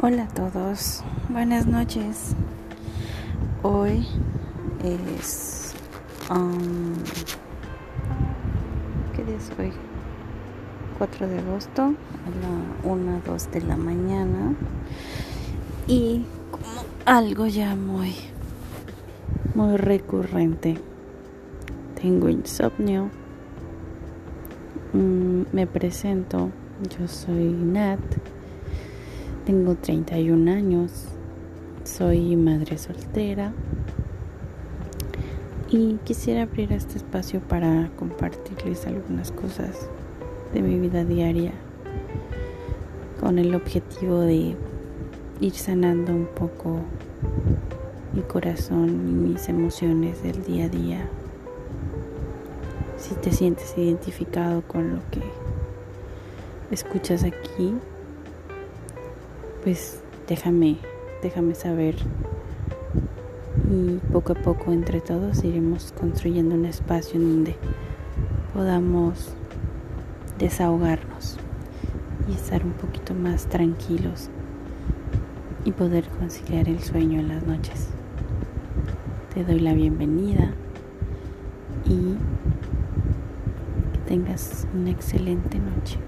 Hola a todos, buenas noches. Hoy es. Um, ¿Qué día es hoy? 4 de agosto a la 1, 2 de la mañana. Y como algo ya muy, muy recurrente, tengo insomnio. Mm, me presento, yo soy Nat tengo 31 años, soy madre soltera y quisiera abrir este espacio para compartirles algunas cosas de mi vida diaria con el objetivo de ir sanando un poco mi corazón y mis emociones del día a día. Si te sientes identificado con lo que escuchas aquí, pues déjame, déjame saber y poco a poco entre todos iremos construyendo un espacio en donde podamos desahogarnos y estar un poquito más tranquilos y poder conciliar el sueño en las noches. Te doy la bienvenida y que tengas una excelente noche.